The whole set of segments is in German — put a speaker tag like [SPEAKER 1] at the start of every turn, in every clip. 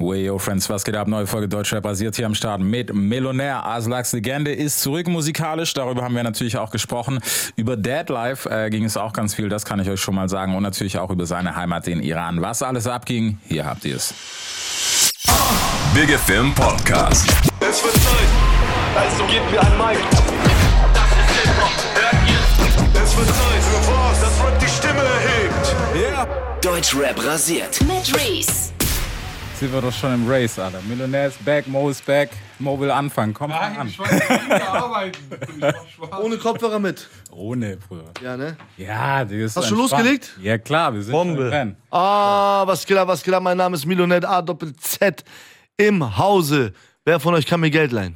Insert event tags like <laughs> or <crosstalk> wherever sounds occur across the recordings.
[SPEAKER 1] Way, yo, Friends, was geht ab? Neue Folge Deutschrap basiert hier am Start mit Millionär. Aslaks Legende ist zurück musikalisch. Darüber haben wir natürlich auch gesprochen. Über Deadlife äh, ging es auch ganz viel, das kann ich euch schon mal sagen. Und natürlich auch über seine Heimat, den Iran. Was alles abging, hier habt ihr es.
[SPEAKER 2] Big Film Podcast.
[SPEAKER 3] Es wird Zeit, also gebt mir ein Mic. Das ist Hip-Hop, hört ihr? Es wird Zeit für was, das Rap die Stimme erhebt.
[SPEAKER 4] Deutschrap rasiert.
[SPEAKER 5] Mit Reese.
[SPEAKER 1] Sind wir doch schon im Race, Alter. Millionär ist back, Mo ist back. Mo will anfangen. Komm
[SPEAKER 6] Nein,
[SPEAKER 1] an.
[SPEAKER 6] ich arbeiten.
[SPEAKER 7] Ohne Kopfhörer mit.
[SPEAKER 1] Ohne, Bruder.
[SPEAKER 7] Ja, ne?
[SPEAKER 1] Ja, die ist
[SPEAKER 7] Hast du losgelegt?
[SPEAKER 1] Ja, klar, wir sind
[SPEAKER 7] Bombe.
[SPEAKER 1] schon im Rennen.
[SPEAKER 7] Ah, was geht ab, was geht ab? Mein Name ist Milonet A Doppel Z im Hause. Wer von euch kann mir Geld leihen?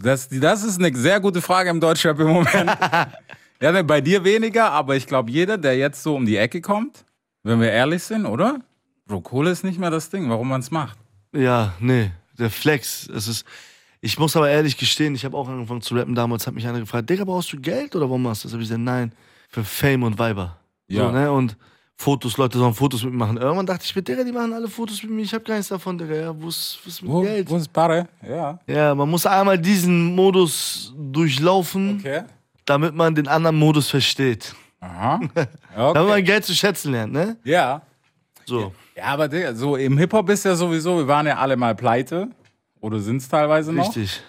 [SPEAKER 1] Das, das ist eine sehr gute Frage im Deutschrap im Moment. <laughs> ja, ne, bei dir weniger, aber ich glaube, jeder, der jetzt so um die Ecke kommt, wenn wir ehrlich sind, oder? Bro, Kohle ist nicht mehr das Ding, warum man es macht.
[SPEAKER 7] Ja, nee, der Flex. Es ist. Ich muss aber ehrlich gestehen, ich habe auch angefangen zu rappen damals, hat mich einer gefragt, Digga, brauchst du Geld oder warum machst du das? Hab ich gesagt, nein, für Fame und Weiber.
[SPEAKER 1] Ja.
[SPEAKER 7] So, ne? Und Fotos, Leute sollen Fotos mit mir machen. Irgendwann dachte ich mir, Digga, die machen alle Fotos mit mir, ich habe gar nichts davon, Digga. Ja, wo ist, mit
[SPEAKER 1] Wo,
[SPEAKER 7] Geld?
[SPEAKER 1] wo ist Barre? Ja.
[SPEAKER 7] Ja, man muss einmal diesen Modus durchlaufen,
[SPEAKER 1] Okay.
[SPEAKER 7] damit man den anderen Modus versteht.
[SPEAKER 1] Aha. <laughs>
[SPEAKER 7] Damit
[SPEAKER 1] Okay.
[SPEAKER 7] man Geld zu schätzen lernt, ne?
[SPEAKER 1] Ja.
[SPEAKER 7] So.
[SPEAKER 1] Ja, aber Digga, so im Hip-Hop ist ja sowieso, wir waren ja alle mal pleite. Oder sind es teilweise noch.
[SPEAKER 7] Richtig.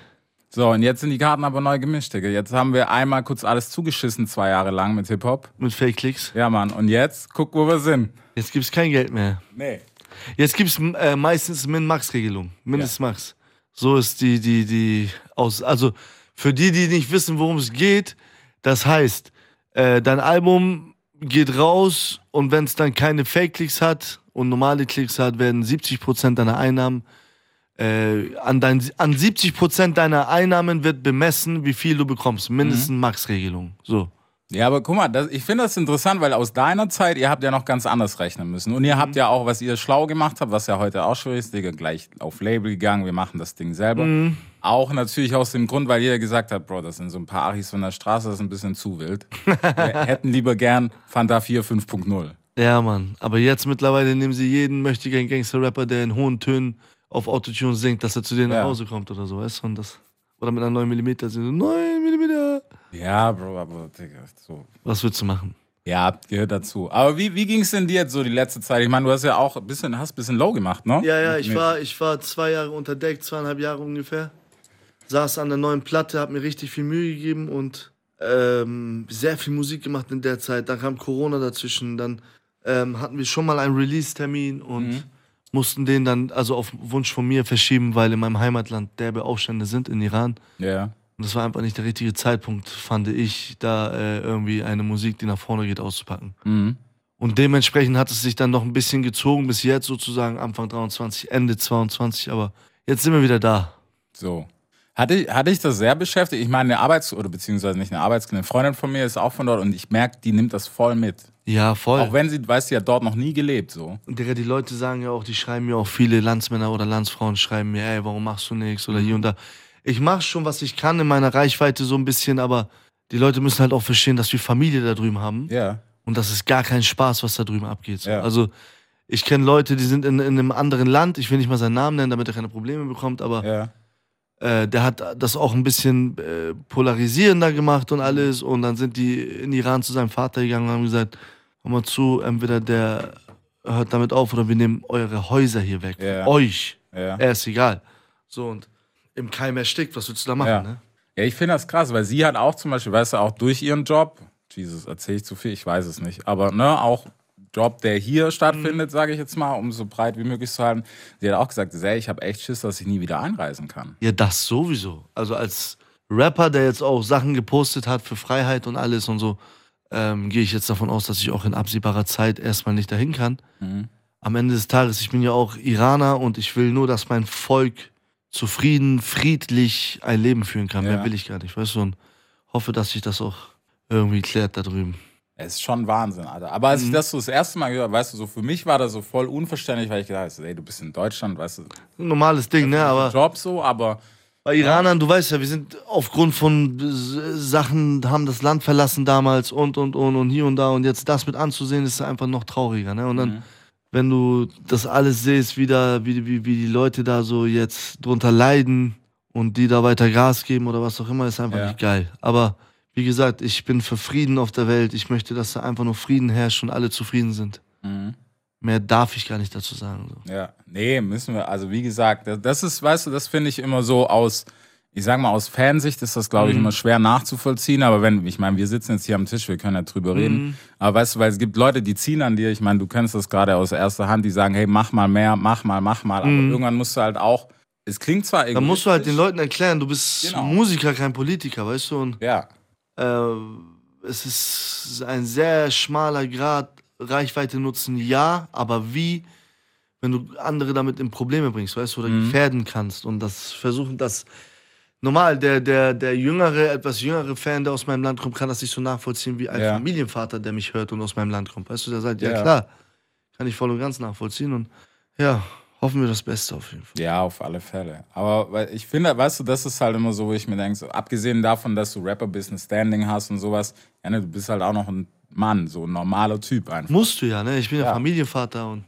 [SPEAKER 1] So, und jetzt sind die Karten aber neu gemischt, Digga. Jetzt haben wir einmal kurz alles zugeschissen, zwei Jahre lang mit Hip-Hop.
[SPEAKER 7] Mit Fake-Klicks.
[SPEAKER 1] Ja, Mann. Und jetzt, guck, wo wir sind.
[SPEAKER 7] Jetzt gibt's kein Geld mehr.
[SPEAKER 1] Nee.
[SPEAKER 7] Jetzt gibt's äh, meistens Min-Max-Regelung. Mindest-Max. So ist die, die, die aus. Also für die, die nicht wissen, worum es geht, das heißt, äh, dein Album geht raus und wenn es dann keine Fake-Klicks hat und normale Klicks hat, werden 70% deiner Einnahmen äh, an, dein, an 70% deiner Einnahmen wird bemessen, wie viel du bekommst. Mindestens Max-Regelung. So.
[SPEAKER 1] Ja, aber guck mal, das, ich finde das interessant, weil aus deiner Zeit, ihr habt ja noch ganz anders rechnen müssen. Und ihr habt ja auch, was ihr schlau gemacht habt, was ja heute auch schwierig ist, Digga, gleich auf Label gegangen, wir machen das Ding selber. Auch natürlich aus dem Grund, weil jeder gesagt hat, Bro, das sind so ein paar Achis von der Straße, das ist ein bisschen zu wild. <laughs> wir hätten lieber gern Fanta 4 5.0.
[SPEAKER 7] Ja, Mann. Aber jetzt mittlerweile nehmen sie jeden möchtigen Gangster-Rapper, der in hohen Tönen auf Autotune singt, dass er zu denen
[SPEAKER 1] Ja.
[SPEAKER 7] nach Hause kommt oder so, weißt du? Und das, oder mit einer 9 mm sind so, 9 mm.
[SPEAKER 1] Ja, Bro, aber Digga, so.
[SPEAKER 7] Was willst du machen?
[SPEAKER 1] Ja, gehört dazu. Aber wie, wie ging es denn dir jetzt so die letzte Zeit? Ich meine, du hast ja auch ein bisschen, hast ein bisschen low gemacht, ne?
[SPEAKER 7] Ja, ja, ich
[SPEAKER 1] Mit-
[SPEAKER 7] war, ich war zwei Jahre unter Deck, zweieinhalb Jahre ungefähr. Saß an der neuen Platte, hab mir richtig viel Mühe gegeben und ähm, sehr viel Musik gemacht in der Zeit. Dann kam Corona dazwischen, dann ähm, hatten wir schon mal einen Release-Termin und mussten den dann, also auf Wunsch von mir, verschieben, weil in meinem Heimatland derbe Aufstände sind in Iran.
[SPEAKER 1] Ja.
[SPEAKER 7] Und das war einfach nicht der richtige Zeitpunkt, fand ich, da äh, irgendwie eine Musik, die nach vorne geht, auszupacken.
[SPEAKER 1] Mhm.
[SPEAKER 7] Und dementsprechend hat es sich dann noch ein bisschen gezogen, bis jetzt sozusagen Anfang 23, Ende 22, aber jetzt sind wir wieder da.
[SPEAKER 1] So. Hatte, hatte ich das sehr beschäftigt? Ich meine, eine Arbeits- oder beziehungsweise nicht eine Arbeitskollegin, eine Freundin von mir ist auch von dort und ich merke, die nimmt das voll mit.
[SPEAKER 7] Ja, voll.
[SPEAKER 1] Auch wenn sie, weißt du, ja dort noch nie gelebt, so.
[SPEAKER 7] Und Digga, die Leute sagen ja auch, die schreiben mir auch viele Landsmänner oder Landsfrauen schreiben mir, ey, warum machst du nichts oder hier und da. Ich mach schon, was ich kann in meiner Reichweite so ein bisschen, aber die Leute müssen halt auch verstehen, dass wir Familie da drüben haben.
[SPEAKER 1] Ja.
[SPEAKER 7] Und das ist gar kein Spaß, was da drüben abgeht. So.
[SPEAKER 1] Ja.
[SPEAKER 7] Also, ich kenne Leute, die sind in, in einem anderen Land. Ich will nicht mal seinen Namen nennen, damit er keine Probleme bekommt, aber
[SPEAKER 1] Ja.
[SPEAKER 7] äh, der hat das auch ein bisschen äh, polarisierender gemacht und alles. Und dann sind die in Iran zu seinem Vater gegangen und haben gesagt: Hör mal zu, entweder der hört damit auf oder wir nehmen eure Häuser hier weg.
[SPEAKER 1] Ja.
[SPEAKER 7] Euch.
[SPEAKER 1] Ja.
[SPEAKER 7] Er ist egal. So, und im Keim erstickt, was willst du da machen,
[SPEAKER 1] Ja.
[SPEAKER 7] ne?
[SPEAKER 1] Ja, ich finde das krass, weil sie hat auch zum Beispiel, weißt du, auch durch ihren Job, Jesus, erzähle ich zu viel, ich weiß es nicht, aber ne, auch Job, der hier stattfindet, sage ich jetzt mal, um so breit wie möglich zu halten. Sie hat auch gesagt, ey, ich habe echt Schiss, dass ich nie wieder einreisen kann.
[SPEAKER 7] Ja, das sowieso. Also als Rapper, der jetzt auch Sachen gepostet hat für Freiheit und alles und so, ähm, gehe ich jetzt davon aus, dass ich auch in absehbarer Zeit erstmal nicht dahin kann.
[SPEAKER 1] Mhm.
[SPEAKER 7] Am Ende des Tages, ich bin ja auch Iraner und ich will nur, dass mein Volk zufrieden, friedlich ein Leben führen kann.
[SPEAKER 1] Ja.
[SPEAKER 7] Mehr will ich gar nicht, weißt du? Und hoffe, dass sich das auch irgendwie klärt da drüben.
[SPEAKER 1] Es ist schon Wahnsinn, Alter. Aber als ich das so das erste Mal gehört habe, weißt du, so für mich war das so voll unverständlich, weil ich gedacht habe, ey, du bist in Deutschland, weißt du,
[SPEAKER 7] normales Ding, ne? Aber
[SPEAKER 1] Job so, aber
[SPEAKER 7] Bei Iranern, du weißt ja, wir sind aufgrund von Sachen, haben das Land verlassen damals und, und, und, und hier und da. Und jetzt das mit anzusehen, ist einfach noch trauriger. Ne? Und dann, wenn du das alles siehst, wie, da, wie, wie, wie die Leute da so jetzt drunter leiden und die da weiter Gas geben oder was auch immer, ist einfach
[SPEAKER 1] Ja.
[SPEAKER 7] nicht geil. Aber wie gesagt, ich bin für Frieden auf der Welt. Ich möchte, dass da einfach nur Frieden herrscht und alle zufrieden sind.
[SPEAKER 1] Mhm.
[SPEAKER 7] Mehr darf ich gar nicht dazu sagen. So.
[SPEAKER 1] Ja, nee, müssen wir, also wie gesagt, das- das ist, weißt du, das finde ich immer so aus, ich sag mal, aus Fansicht ist das, glaube ich, immer schwer nachzuvollziehen, aber wenn, ich meine, wir sitzen jetzt hier am Tisch, wir können ja drüber reden, aber weißt du, weil es gibt Leute, die ziehen an dir, ich meine, du kennst das gerade aus erster Hand, die sagen, hey, mach mal mehr, mach mal, mach mal, aber irgendwann musst du halt auch, es klingt zwar
[SPEAKER 7] Da musst du halt den Leuten erklären, du bist
[SPEAKER 1] Genau.
[SPEAKER 7] Musiker, kein Politiker, weißt du? Und
[SPEAKER 1] Ja,
[SPEAKER 7] äh, es ist ein sehr schmaler Grad, Reichweite nutzen, ja, aber wie, wenn du andere damit in Probleme bringst, weißt du, oder gefährden kannst und das versuchen, das normal, der, der, der jüngere, etwas jüngere Fan, der aus meinem Land kommt, kann das nicht so nachvollziehen wie ein
[SPEAKER 1] Ja.
[SPEAKER 7] Familienvater, der mich hört und aus meinem Land kommt, weißt du, der sagt, ja,
[SPEAKER 1] Ja.
[SPEAKER 7] klar, kann ich voll und ganz nachvollziehen und ja, hoffen wir das Beste auf jeden Fall.
[SPEAKER 1] Ja, auf alle Fälle. Aber ich finde, weißt du, das ist halt immer so, wo ich mir denke, so, abgesehen davon, dass du Rapper-Business Standing hast und sowas, ja, ne, du bist halt auch noch ein Mann, so ein normaler Typ einfach.
[SPEAKER 7] Musst du ja, ne? Ich bin ja,
[SPEAKER 1] Ja.
[SPEAKER 7] Familienvater und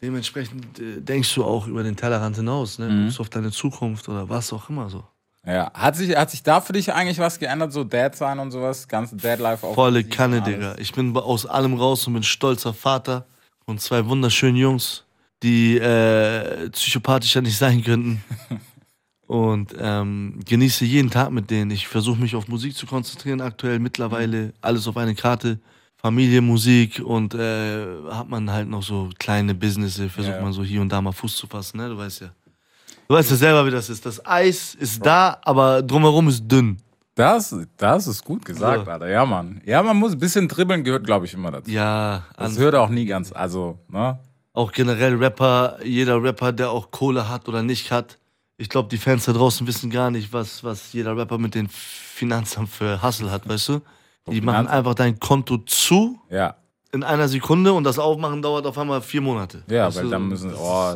[SPEAKER 7] dementsprechend äh, denkst du auch über den Tellerrand hinaus, ne?
[SPEAKER 1] Mhm.
[SPEAKER 7] Guckst auf deine Zukunft oder was auch immer so.
[SPEAKER 1] Ja. Hat sich, hat sich da für dich eigentlich was geändert, so Dad sein und sowas? Ganze Dad-Life auch.
[SPEAKER 7] Volle Kanne? Digga. Ich bin aus allem raus und bin stolzer Vater von zwei wunderschönen Jungs, die äh, psychopathischer nicht sein könnten. <laughs> Und ähm, genieße jeden Tag mit denen. Ich versuche mich auf Musik zu konzentrieren aktuell, mittlerweile alles auf eine Karte. Familie, Musik und äh, hat man halt noch so kleine Businesses, versucht
[SPEAKER 1] Ja.
[SPEAKER 7] man so hier und da mal Fuß zu fassen, ne? Du weißt ja. Du weißt ja selber, wie das ist. Das Eis ist da, aber drumherum ist dünn.
[SPEAKER 1] Das, das ist gut gesagt,
[SPEAKER 7] So.
[SPEAKER 1] Alter. Ja, Mann. Ja, man muss ein bisschen dribbeln, gehört, glaube ich, immer dazu.
[SPEAKER 7] Ja,
[SPEAKER 1] Das
[SPEAKER 7] an,
[SPEAKER 1] hört auch nie ganz, also, ne?
[SPEAKER 7] auch generell Rapper, jeder Rapper, der auch Kohle hat oder nicht hat. Ich glaube, die Fans da draußen wissen gar nicht, was, was jeder Rapper mit den Finanzamt für Hustle hat, weißt du? Die machen einfach dein Konto zu
[SPEAKER 1] Ja.
[SPEAKER 7] in einer Sekunde und das Aufmachen dauert auf einmal vier Monate.
[SPEAKER 1] Ja, weil dann müssen, oh,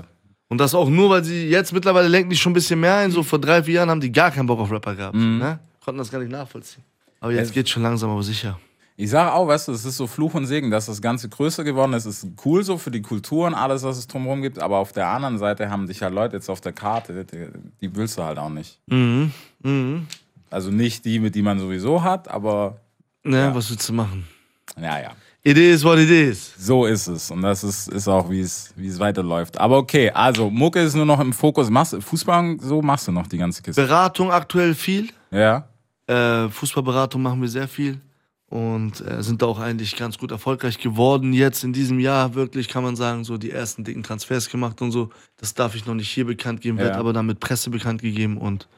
[SPEAKER 7] Und das auch nur, weil sie jetzt mittlerweile lenken die schon ein bisschen mehr ein. So vor drei, vier Jahren haben die gar keinen Bock auf Rapper gehabt. Ne? Konnten das gar nicht nachvollziehen. Aber jetzt
[SPEAKER 1] Es-
[SPEAKER 7] geht's schon langsam, aber sicher.
[SPEAKER 1] Ich sage auch, weißt du, es ist so Fluch und Segen, dass das Ganze größer geworden ist. Es ist cool so für die Kultur und alles, was es drumherum gibt. Aber auf der anderen Seite haben dich halt Leute jetzt auf der Karte, die, die willst du halt auch nicht.
[SPEAKER 7] Mhm. Mhm.
[SPEAKER 1] Also nicht die, mit die man sowieso hat, aber
[SPEAKER 7] Ne, was willst du machen?
[SPEAKER 1] naja,
[SPEAKER 7] It is what it is.
[SPEAKER 1] so ist es. Und das ist, ist auch, wie es, wie es weiterläuft. Aber okay, also Mucke ist nur noch im Fokus. Machst, Fußball, so machst du noch die ganze Kiste.
[SPEAKER 7] Beratung aktuell viel.
[SPEAKER 1] Ja,
[SPEAKER 7] Äh, Fußballberatung machen wir sehr viel. Und äh, sind da auch eigentlich ganz gut erfolgreich geworden. Jetzt in diesem Jahr wirklich, kann man sagen, so die ersten dicken Transfers gemacht und so. Das darf ich noch nicht hier bekannt geben, wird
[SPEAKER 1] Ja.
[SPEAKER 7] aber dann mit Presse bekannt gegeben. Und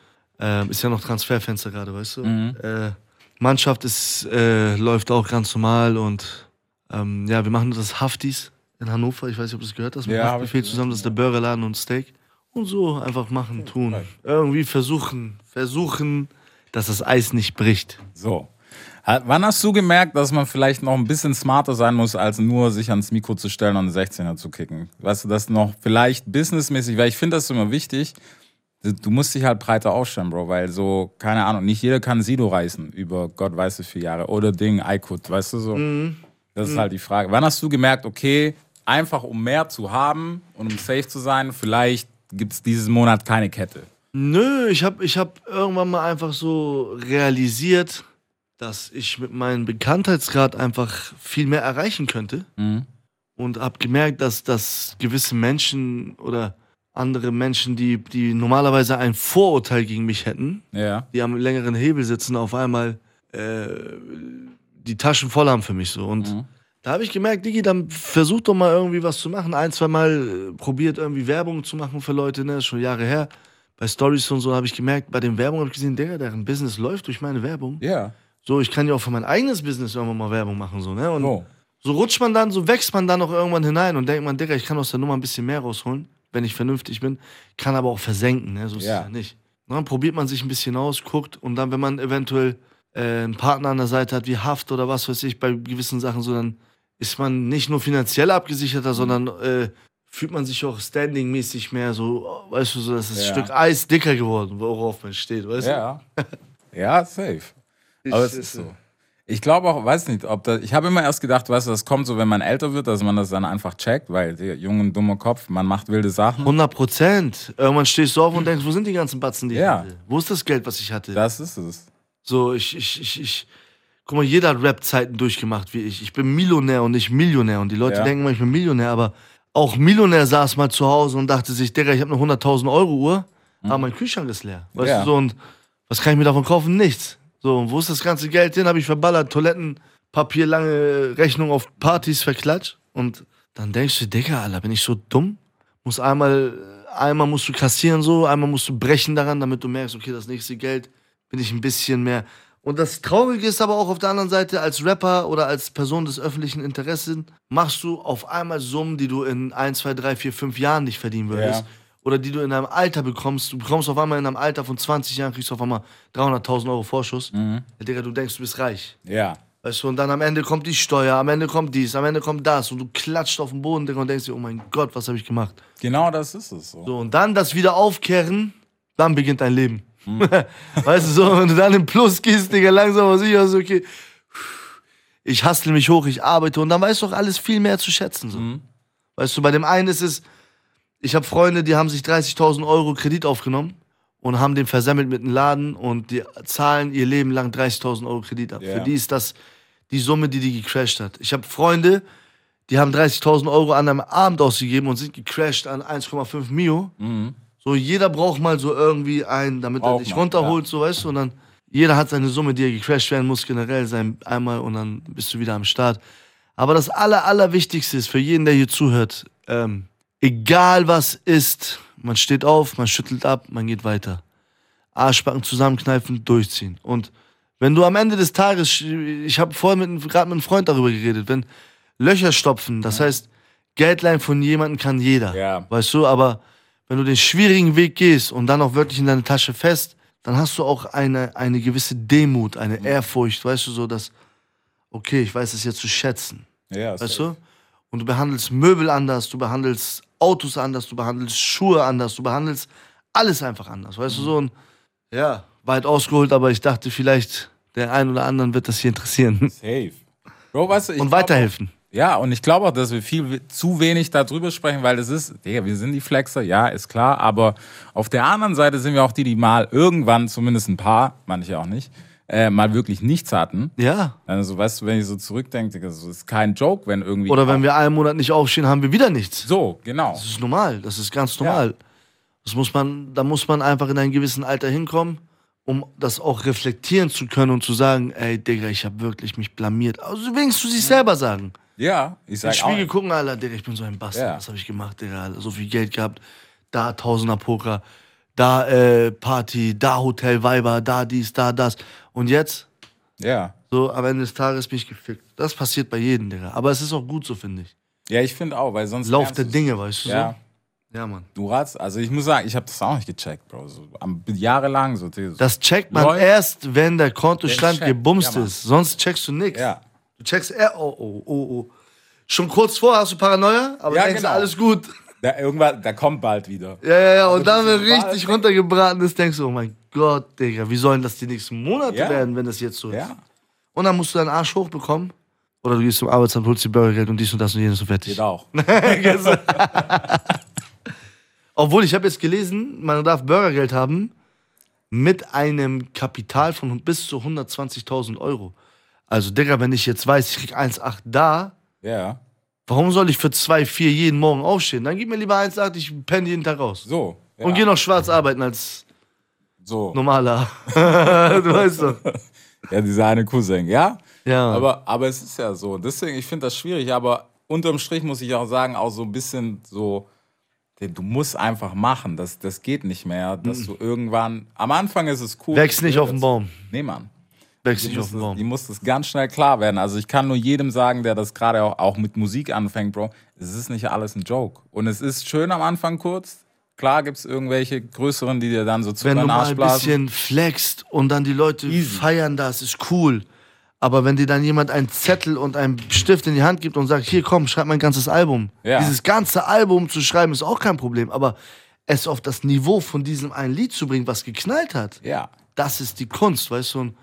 [SPEAKER 7] ähm, ist ja noch Transferfenster gerade, weißt du?
[SPEAKER 1] Mhm.
[SPEAKER 7] Äh, Mannschaft ist, äh, läuft auch ganz normal und ähm, ja, wir machen das Haftis in Hannover. Ich weiß nicht, ob du das gehört hast. Mit
[SPEAKER 1] Ja,
[SPEAKER 7] Haftbefehl zusammen, das ist der Burgerladen und Steak. Und so einfach machen, tun. Irgendwie versuchen, versuchen, dass das Eis nicht bricht.
[SPEAKER 1] so. Wann hast du gemerkt, dass man vielleicht noch ein bisschen smarter sein muss, als nur sich ans Mikro zu stellen und einen 16er zu kicken? Weißt du, das noch vielleicht businessmäßig, weil ich finde das immer wichtig. Du- musst dich halt breiter aufstellen, Bro, weil so, keine Ahnung, nicht jeder kann Sido reißen über Gott weiß wie viele Jahre. Oder Ding, Aykut, weißt du so? Das ist halt die Frage. Wann hast du gemerkt, okay, einfach um mehr zu haben und um safe zu sein, vielleicht gibt es diesen Monat keine Kette?
[SPEAKER 7] Nö, ich habe ich hab irgendwann mal einfach so realisiert, dass ich mit meinem Bekanntheitsgrad einfach viel mehr erreichen könnte.
[SPEAKER 1] Mhm.
[SPEAKER 7] Und habe gemerkt, dass, dass gewisse Menschen oder andere Menschen, die, die normalerweise ein Vorurteil gegen mich hätten,
[SPEAKER 1] Ja.
[SPEAKER 7] die am längeren Hebel sitzen, auf einmal äh, die Taschen voll haben für mich so. Und
[SPEAKER 1] Mhm.
[SPEAKER 7] da habe ich gemerkt, Digi, dann versuch doch mal irgendwie was zu machen. Ein, zwei Mal äh, probiert irgendwie Werbung zu machen für Leute, ne, ist schon Jahre her. Bei Stories und so habe ich gemerkt, bei den Werbungen habe ich gesehen, Digga, deren Business läuft durch meine Werbung.
[SPEAKER 1] Ja.
[SPEAKER 7] So, ich kann ja auch für mein eigenes Business irgendwann mal Werbung machen, so, ne? Und
[SPEAKER 1] So.
[SPEAKER 7] so rutscht man dann, so wächst man dann auch irgendwann hinein und denkt man, Digga, ich kann aus der Nummer ein bisschen mehr rausholen, wenn ich vernünftig bin, kann aber auch versenken, ne? So ist
[SPEAKER 1] Ja.
[SPEAKER 7] es ja nicht. Und dann probiert man sich ein bisschen aus, guckt und dann, wenn man eventuell äh, einen Partner an der Seite hat, wie Haft oder was weiß ich, bei gewissen Sachen so, dann ist man nicht nur finanziell abgesicherter, sondern äh, fühlt man sich auch standingmäßig mehr so, weißt du, so, das ist
[SPEAKER 1] Ja.
[SPEAKER 7] Stück Eis dicker geworden, worauf man steht, weißt
[SPEAKER 1] Ja. Ja, safe.
[SPEAKER 7] du? <laughs>
[SPEAKER 1] Aber
[SPEAKER 7] Ich-
[SPEAKER 1] es ist so. Ich glaube auch, weiß nicht, ob das. Ich habe immer erst gedacht, weißt du, das kommt so, wenn man älter wird, dass man das dann einfach checkt, weil der junge, dumme Kopf, man macht wilde Sachen.
[SPEAKER 7] 100 Prozent. Irgendwann stehst du auf und denkst, wo sind die ganzen Batzen, die
[SPEAKER 1] Ja.
[SPEAKER 7] ich hatte? Wo ist das Geld, was ich hatte?
[SPEAKER 1] Das ist es.
[SPEAKER 7] So, ich, ich, ich, ich. Guck mal, jeder hat Rap-Zeiten durchgemacht wie ich. Ich bin Millionär und nicht Millionär. Und die Leute
[SPEAKER 1] Ja.
[SPEAKER 7] denken immer, ich bin Millionär, aber auch Millionär saß mal zu Hause und dachte sich, Digga, ich habe eine 100.000 Euro Uhr, aber mein Kühlschrank ist leer. Weißt
[SPEAKER 1] Mhm. Ja.
[SPEAKER 7] du, so, und was kann ich mir davon kaufen? Nichts. So, und wo ist das ganze Geld hin? Habe ich verballert, Toilettenpapier, lange Rechnung auf Partys verklatscht. Und dann denkst du, Digga, Alter, bin ich so dumm? Muss einmal, einmal musst du kassieren so, einmal musst du brechen daran, damit du merkst, okay, das nächste Geld bin ich ein bisschen mehr. Und das Traurige ist aber auch auf der anderen Seite, als Rapper oder als Person des öffentlichen Interesses machst du auf einmal Summen, die du in 1, 2, 3, 4, 5 Jahren nicht verdienen würdest.
[SPEAKER 1] Ja.
[SPEAKER 7] Oder die du in deinem Alter bekommst. Du bekommst auf einmal in einem Alter von 20 Jahren, kriegst du auf einmal 300.000 Euro Vorschuss. Ja, Digga, du denkst, du bist reich.
[SPEAKER 1] Ja.
[SPEAKER 7] Weißt du, und dann am Ende kommt die Steuer, am Ende kommt dies, am Ende kommt das. Und du klatscht auf den Boden, Digga, und denkst dir, oh mein Gott, was habe ich gemacht?
[SPEAKER 1] Genau das ist es so.
[SPEAKER 7] So, und dann das wieder aufkehren, dann beginnt dein Leben. <laughs> weißt du, so, wenn du dann im Plus gehst, Digga, langsam aber sicher, so, okay, ich hustle mich hoch, ich arbeite und dann weißt du auch alles viel mehr zu schätzen. So. Weißt du, bei dem einen ist es, ich habe Freunde, die haben sich 30.000 Euro Kredit aufgenommen und haben den versemmelt mit einem Laden und die zahlen ihr Leben lang 30.000 Euro Kredit ab.
[SPEAKER 1] Ja.
[SPEAKER 7] Für die ist das die Summe, die die gecrashed hat. Ich habe Freunde, die haben 30.000 Euro an einem Abend ausgegeben und sind gecrashed an 1,5 Mio. So, jeder braucht mal so irgendwie einen, damit er
[SPEAKER 1] Braucht
[SPEAKER 7] dich
[SPEAKER 1] man,
[SPEAKER 7] runterholt, so weißt du, und dann jeder hat seine Summe, die er gecrashed werden muss, generell sein einmal und dann bist du wieder am Start. Aber das aller, allerwichtigste ist für jeden, der hier zuhört, ähm, egal was ist, man steht auf, man schüttelt ab, man geht weiter. Arschbacken zusammenkneifen, durchziehen. Und wenn du am Ende des Tages, ich habe vorhin gerade mit einem Freund darüber geredet, wenn Löcher stopfen, das heißt, Geld leihen von jemandem kann jeder.
[SPEAKER 1] Ja.
[SPEAKER 7] Weißt du, aber wenn du den schwierigen Weg gehst und dann auch wirklich in deine Tasche fest, dann hast du auch eine, eine gewisse Demut, eine Ehrfurcht, weißt du, so dass, okay, ich weiß es jetzt zu schätzen.
[SPEAKER 1] Ja,
[SPEAKER 7] Weißt du? Und du behandelst Möbel anders, du behandelst Autos anders, du behandelst Schuhe anders, du behandelst alles einfach anders. Weißt du so? Und ja, weit ausgeholt, aber ich dachte, vielleicht der einen oder anderen wird das hier interessieren.
[SPEAKER 1] Safe. Bro, weißt du, ich
[SPEAKER 7] Und
[SPEAKER 1] glaub
[SPEAKER 7] weiterhelfen.
[SPEAKER 1] Ja, und ich glaube auch, dass wir viel zu wenig darüber sprechen, weil es ist, Digga, wir sind die Flexer, ja, ist klar, aber auf der anderen Seite sind wir auch die, die mal irgendwann, zumindest ein paar, manche auch nicht, äh, mal wirklich nichts hatten.
[SPEAKER 7] Ja.
[SPEAKER 1] Also, weißt du, wenn ich so zurückdenke, das ist kein Joke, wenn irgendwie.
[SPEAKER 7] Oder wenn wir einen Monat nicht aufstehen, haben wir wieder nichts.
[SPEAKER 1] So, genau.
[SPEAKER 7] Das ist normal, das ist ganz normal. Das muss man, da muss man einfach in einem gewissen Alter hinkommen, um das auch reflektieren zu können und zu sagen, ey Digga, ich habe wirklich mich blamiert. Also wenigstens zu sich selber sagen.
[SPEAKER 1] Ja, ich
[SPEAKER 7] In
[SPEAKER 1] sag auch.
[SPEAKER 7] Spiegel gucken, Alter, Digga, ich bin so ein Bastard.
[SPEAKER 1] Ja.
[SPEAKER 7] Was habe ich gemacht, Digga? Alter? So viel Geld gehabt, da Tausender Poker, da äh, Party, da Hotel Weiber, da dies, da das. Und jetzt,
[SPEAKER 1] Ja.
[SPEAKER 7] so am Ende des Tages bin ich gefickt. Das passiert bei jedem, Digga. Aber es ist auch gut so, finde ich.
[SPEAKER 1] Ja, ich finde auch, weil sonst.
[SPEAKER 7] Lauf der. Dinge, weißt du
[SPEAKER 1] Ja.
[SPEAKER 7] so? Ja, Mann.
[SPEAKER 1] Du ratst, also ich muss sagen, ich habe das auch nicht gecheckt, Bro. So, am, jahrelang so.
[SPEAKER 7] Das checkt man
[SPEAKER 1] Läuft.
[SPEAKER 7] erst, wenn der Kontostand
[SPEAKER 1] checkt,
[SPEAKER 7] gebumst
[SPEAKER 1] ja,
[SPEAKER 7] ist. Sonst checkst du nichts.
[SPEAKER 1] Ja.
[SPEAKER 7] Du checkst, äh, oh, oh, oh, oh. Schon kurz vor hast du Paranoia, aber
[SPEAKER 1] Ja,
[SPEAKER 7] denkst
[SPEAKER 1] genau.
[SPEAKER 7] alles gut.
[SPEAKER 1] Da, irgendwann, da kommt bald wieder.
[SPEAKER 7] Ja, ja, ja. Und
[SPEAKER 1] du
[SPEAKER 7] dann, wenn richtig
[SPEAKER 1] wahr-
[SPEAKER 7] runtergebraten ist, denkst du, oh mein Gott, Digga, wie sollen das die nächsten Monate
[SPEAKER 1] Ja.
[SPEAKER 7] werden, wenn das jetzt so ist?
[SPEAKER 1] Ja,
[SPEAKER 7] Und dann musst du deinen Arsch hochbekommen. Oder du gehst zum Arbeitsamt, holst die Bürgergeld und dies und das und jenes und fertig.
[SPEAKER 1] geht auch. <laughs>
[SPEAKER 7] Obwohl, ich habe jetzt gelesen, man darf Bürgergeld haben mit einem Kapital von bis zu 120.000 Euro. Also, Digga, wenn ich jetzt weiß, ich krieg 1,8 da,
[SPEAKER 1] Ja,
[SPEAKER 7] warum soll ich für 2,4 jeden Morgen aufstehen? Dann gib mir lieber 1,8, ich penne jeden Tag raus.
[SPEAKER 1] so. Ja,
[SPEAKER 7] Und geh noch schwarz arbeiten als
[SPEAKER 1] so.
[SPEAKER 7] normaler. <laughs> <laughs> du weißt doch.
[SPEAKER 1] Ja, dieser eine Cousin, ja?
[SPEAKER 7] Ja.
[SPEAKER 1] Aber, aber es ist ja so. Deswegen, ich finde das schwierig, aber unterm Strich muss ich auch sagen, auch so ein bisschen so, du musst einfach machen. Das, das geht nicht mehr, dass du irgendwann, am Anfang ist es cool.
[SPEAKER 7] Wächst nicht auf den Baum.
[SPEAKER 1] Nee, Mann.
[SPEAKER 7] Wächst
[SPEAKER 1] Die
[SPEAKER 7] nicht auf
[SPEAKER 1] muss,
[SPEAKER 7] den
[SPEAKER 1] das, die
[SPEAKER 7] Baum.
[SPEAKER 1] muss das ganz schnell klar werden. Also ich kann nur jedem sagen, der das gerade auch, auch mit Musik anfängt, Bro, es ist nicht alles ein Joke. Und es ist schön am Anfang kurz. Klar gibt es irgendwelche größeren, die dir dann so zu
[SPEAKER 7] Wenn du mal ein bisschen flext und dann die Leute feiern das, ist cool. Aber wenn dir dann jemand einen Zettel und einen Stift in die Hand gibt und sagt, hier komm, schreib mein ganzes Album.
[SPEAKER 1] Ja.
[SPEAKER 7] Dieses ganze Album zu schreiben ist auch kein Problem. Aber es auf das Niveau von diesem einen Lied zu bringen, was geknallt hat,
[SPEAKER 1] Ja.
[SPEAKER 7] das ist die Kunst, weißt du? Und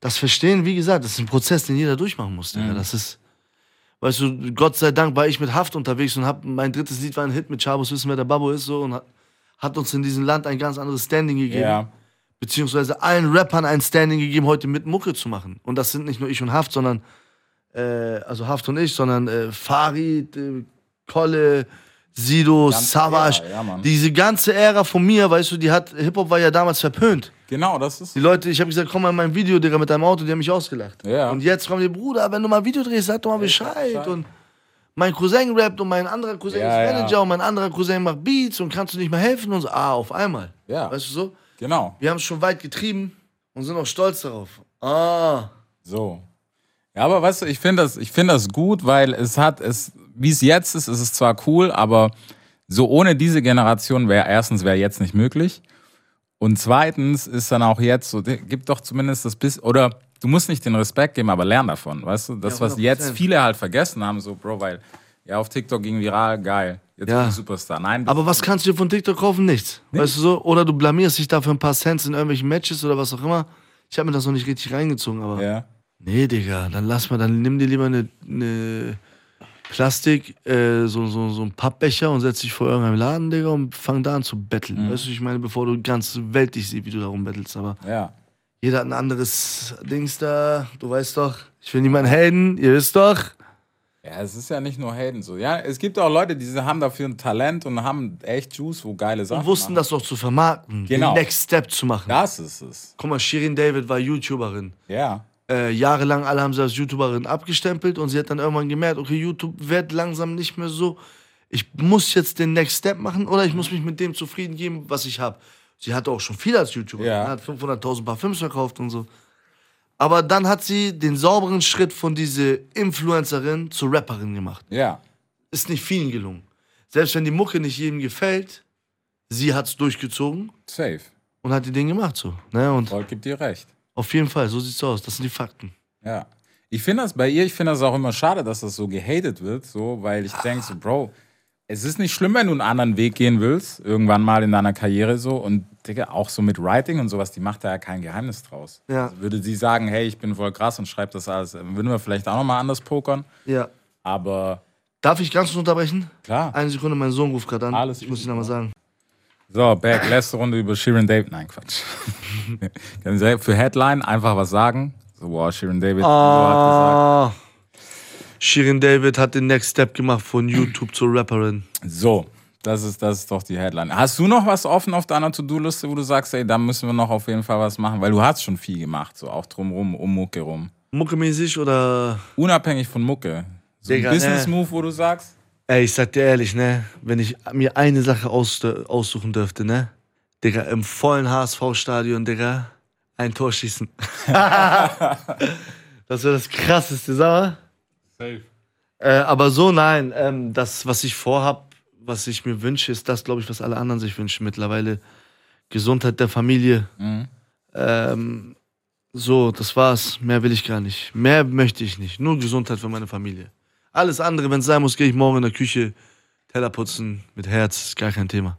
[SPEAKER 7] das Verstehen, wie gesagt, das ist ein Prozess, den jeder durchmachen muss. Digga. Das ist, weißt du, Gott sei Dank war ich mit Haft unterwegs und hab, mein drittes Lied war ein Hit mit Chabos Wissen, wer der Babbo ist, so, und hat, hat uns in diesem Land ein ganz anderes Standing gegeben.
[SPEAKER 1] Ja.
[SPEAKER 7] Beziehungsweise allen Rappern ein Standing gegeben, heute mit Mucke zu machen. Und das sind nicht nur ich und Haft, sondern, äh, also Haft und ich, sondern äh, Farid, äh, Kolle, Sido, Savage.
[SPEAKER 1] Ja.
[SPEAKER 7] Diese ganze Ära von mir, weißt du, die hat, Hip-Hop war ja damals verpönt.
[SPEAKER 1] Genau, das ist.
[SPEAKER 7] Die Leute, ich habe gesagt, komm mal in mein Video, Digga, mit deinem Auto, die haben mich ausgelacht.
[SPEAKER 1] Ja.
[SPEAKER 7] Und jetzt kommen die, Bruder, wenn du mal ein Video drehst, sag doch mal Bescheid. Und mein Cousin rappt und mein anderer Cousin
[SPEAKER 1] Ja,
[SPEAKER 7] ist
[SPEAKER 1] ja.
[SPEAKER 7] Manager und mein anderer Cousin macht Beats und kannst du nicht mehr helfen und so. Ah, auf einmal.
[SPEAKER 1] Ja.
[SPEAKER 7] Weißt du so?
[SPEAKER 1] Genau.
[SPEAKER 7] Wir haben es schon weit getrieben und sind auch stolz darauf. Ah.
[SPEAKER 1] So. Ja, aber weißt du, ich finde das, ich finde das gut, weil es hat, es, wie es jetzt ist, ist es zwar cool, aber so ohne diese Generation wäre erstens wäre jetzt nicht möglich. Und zweitens ist dann auch jetzt so, gib doch zumindest das bisschen, oder du musst nicht den Respekt geben, aber lern davon, weißt du? Das,
[SPEAKER 7] Ja,
[SPEAKER 1] was jetzt
[SPEAKER 7] 100%.
[SPEAKER 1] viele halt vergessen haben, so, Bro, weil, ja, auf TikTok ging viral, geil. Jetzt
[SPEAKER 7] Ja.
[SPEAKER 1] bin ich Superstar. Nein,
[SPEAKER 7] Aber was kannst du dir von TikTok kaufen? Nichts. Weißt du so? Oder du blamierst dich da für ein paar Cents in irgendwelchen Matches oder was auch immer. Ich habe mir das noch nicht richtig reingezogen, aber.
[SPEAKER 1] ja.
[SPEAKER 7] Nee, Digga, dann lass mal, dann nimm dir lieber eine, eine Plastik, äh, so, so, so einen Pappbecher und setz dich vor irgendeinem Laden, Digga, und fang da an zu betteln. Weißt du, ich meine, bevor du ganz weltlich siehst, wie du da rumbettelst. Aber
[SPEAKER 1] Ja.
[SPEAKER 7] Jeder hat ein anderes Dings da. Du weißt doch, ich will niemanden haten, ihr wisst doch.
[SPEAKER 1] Ja, es ist ja nicht nur Hayden so. Ja, es gibt auch Leute, die haben dafür ein Talent und haben echt Juice, wo geile Sachen
[SPEAKER 7] Und wussten
[SPEAKER 1] machen.
[SPEAKER 7] das doch zu vermarkten,
[SPEAKER 1] Genau.
[SPEAKER 7] den Next Step zu machen.
[SPEAKER 1] Das ist es.
[SPEAKER 7] Guck mal, Shirin David war YouTuberin.
[SPEAKER 1] Ja.
[SPEAKER 7] Äh, jahrelang alle haben sie als YouTuberin abgestempelt und sie hat dann irgendwann gemerkt, okay, YouTube wird langsam nicht mehr so. Ich muss jetzt den Next Step machen oder ich muss mich mit dem zufrieden geben, was ich habe. Sie hatte auch schon viel als YouTuberin,
[SPEAKER 1] Ja.
[SPEAKER 7] hat 500.000 Paar Films verkauft und so. Aber dann hat sie den sauberen Schritt von diese Influencerin zur Rapperin gemacht.
[SPEAKER 1] Ja.
[SPEAKER 7] Ist nicht vielen gelungen. Selbst wenn die Mucke nicht jedem gefällt, sie hat's durchgezogen
[SPEAKER 1] Safe.
[SPEAKER 7] und hat die Dinge gemacht so. Ne? Und
[SPEAKER 1] Volk gibt dir recht.
[SPEAKER 7] auf jeden Fall, so sieht's aus. Das sind die Fakten.
[SPEAKER 1] Ja. Ich finde das bei ihr, ich finde das auch immer schade, dass das so gehatet wird, so, weil ich denke so, Bro, es ist nicht schlimm, wenn du einen anderen Weg gehen willst, irgendwann mal in deiner Karriere so. Und Digga, auch so mit Writing und sowas, die macht da ja kein Geheimnis draus.
[SPEAKER 7] Ja.
[SPEAKER 1] Also würde sie sagen, hey, ich bin voll krass und schreibt das alles, würden wir vielleicht auch nochmal anders pokern.
[SPEAKER 7] Ja.
[SPEAKER 1] Aber
[SPEAKER 7] Darf ich ganz kurz unterbrechen?
[SPEAKER 1] klar.
[SPEAKER 7] Eine Sekunde, mein Sohn ruft gerade an.
[SPEAKER 1] Alles
[SPEAKER 7] ich muss ihn nochmal sagen.
[SPEAKER 1] So, Berg, letzte Runde über Shirin David. Nein, Quatsch. <laughs> Für Headline einfach was sagen? So, wow, Shirin David hat
[SPEAKER 7] Ah. Shirin David hat den Next Step gemacht von YouTube zur Rapperin.
[SPEAKER 1] So, das ist, das ist doch die Headline. Hast du noch was offen auf deiner To-Do-Liste, wo du sagst, ey, da müssen wir noch auf jeden Fall was machen? Weil du hast schon viel gemacht, so auch drumrum, um Mucke rum.
[SPEAKER 7] Muckemäßig oder.
[SPEAKER 1] Unabhängig von Mucke. So
[SPEAKER 7] Digga,
[SPEAKER 1] ein
[SPEAKER 7] ne.
[SPEAKER 1] Business-Move, wo du sagst,
[SPEAKER 7] Ey, ich sag dir ehrlich, ne? Wenn ich mir eine Sache aus, aussuchen dürfte, ne? Digga, im vollen HSV-Stadion, Digga, ein Tor schießen. <laughs> das wäre das krasseste, sag mal.
[SPEAKER 6] Safe.
[SPEAKER 7] Äh, aber so, nein, ähm, das, was ich vorhab, was ich mir wünsche, ist das, glaube ich, was alle anderen sich wünschen mittlerweile. Gesundheit der Familie. Ähm, so, das war's. Mehr will ich gar nicht. Mehr möchte ich nicht. Nur Gesundheit für meine Familie. Alles andere, wenn es sein muss, gehe ich morgen in der Küche Teller putzen mit Herz. Ist gar kein Thema.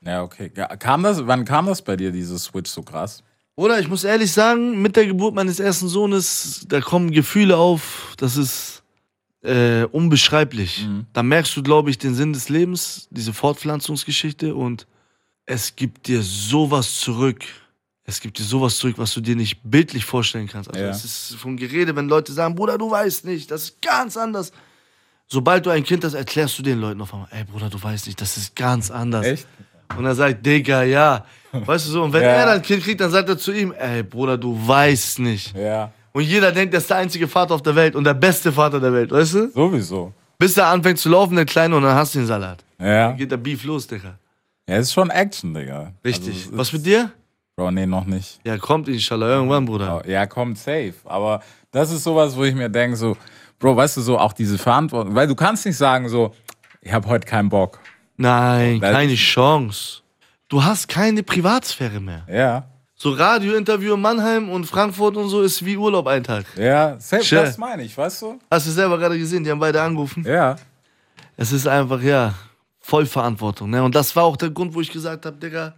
[SPEAKER 1] ja, okay. Kam das, wann kam das bei dir, dieses Switch so krass?
[SPEAKER 7] Oder ich muss ehrlich sagen, mit der Geburt meines ersten Sohnes, da kommen Gefühle auf, das ist äh, unbeschreiblich. Da merkst du, glaube ich, den Sinn des Lebens, diese Fortpflanzungsgeschichte und es gibt dir sowas zurück. Es gibt dir sowas zurück, was du dir nicht bildlich vorstellen kannst. Also
[SPEAKER 1] Ja.
[SPEAKER 7] es ist vom Gerede, wenn Leute sagen, Bruder, du weißt nicht, das ist ganz anders. Sobald du ein Kind hast, erklärst du den Leuten auf einmal, ey Bruder, du weißt nicht, das ist ganz anders.
[SPEAKER 1] Echt?
[SPEAKER 7] Und er sagt, Digga, ja. Weißt du so, und wenn
[SPEAKER 1] Ja.
[SPEAKER 7] er dann ein Kind kriegt, dann sagt er zu ihm, ey Bruder, du weißt nicht.
[SPEAKER 1] Ja.
[SPEAKER 7] Und jeder denkt, er ist der einzige Vater auf der Welt und der beste Vater der Welt, weißt du?
[SPEAKER 1] Sowieso.
[SPEAKER 7] Bis er anfängt zu laufen, der Kleine, und dann hast du den Salat.
[SPEAKER 1] Ja.
[SPEAKER 7] Dann geht der Beef los, Digga.
[SPEAKER 1] Ja, ist schon Action, Digga.
[SPEAKER 7] Richtig.
[SPEAKER 1] Also,
[SPEAKER 7] Was mit dir?
[SPEAKER 1] Bro, nee, noch nicht.
[SPEAKER 7] Ja, kommt inshallah irgendwann, Bruder.
[SPEAKER 1] Ja, kommt safe. Aber das ist sowas, wo ich mir denke, so, Bro, weißt du, so auch diese Verantwortung, weil du kannst nicht sagen, so, ich habe heute keinen Bock.
[SPEAKER 7] Nein,
[SPEAKER 1] Das-
[SPEAKER 7] keine Chance. Du hast keine Privatsphäre mehr.
[SPEAKER 1] Ja.
[SPEAKER 7] So Radiointerview in Mannheim und Frankfurt und so ist wie Urlaub ein Tag.
[SPEAKER 1] Ja,
[SPEAKER 7] Chill.
[SPEAKER 1] das meine ich, weißt du?
[SPEAKER 7] Hast du selber gerade gesehen, die haben beide angerufen.
[SPEAKER 1] Ja.
[SPEAKER 7] Es ist einfach, ja, Vollverantwortung. Ne? Und das war auch der Grund, wo ich gesagt habe, Digga,